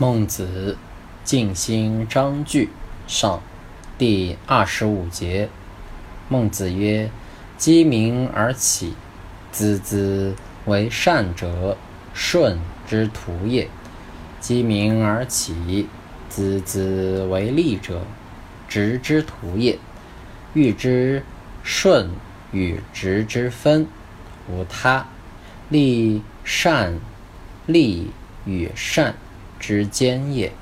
孟子尽心章句上第二十五节。孟子曰：“鸡鸣而起，孜孜为善者，顺之徒也；鸡鸣而起，孜孜为利者，直之徒也。欲知顺与直之分，无他，利善利与善。”之间也。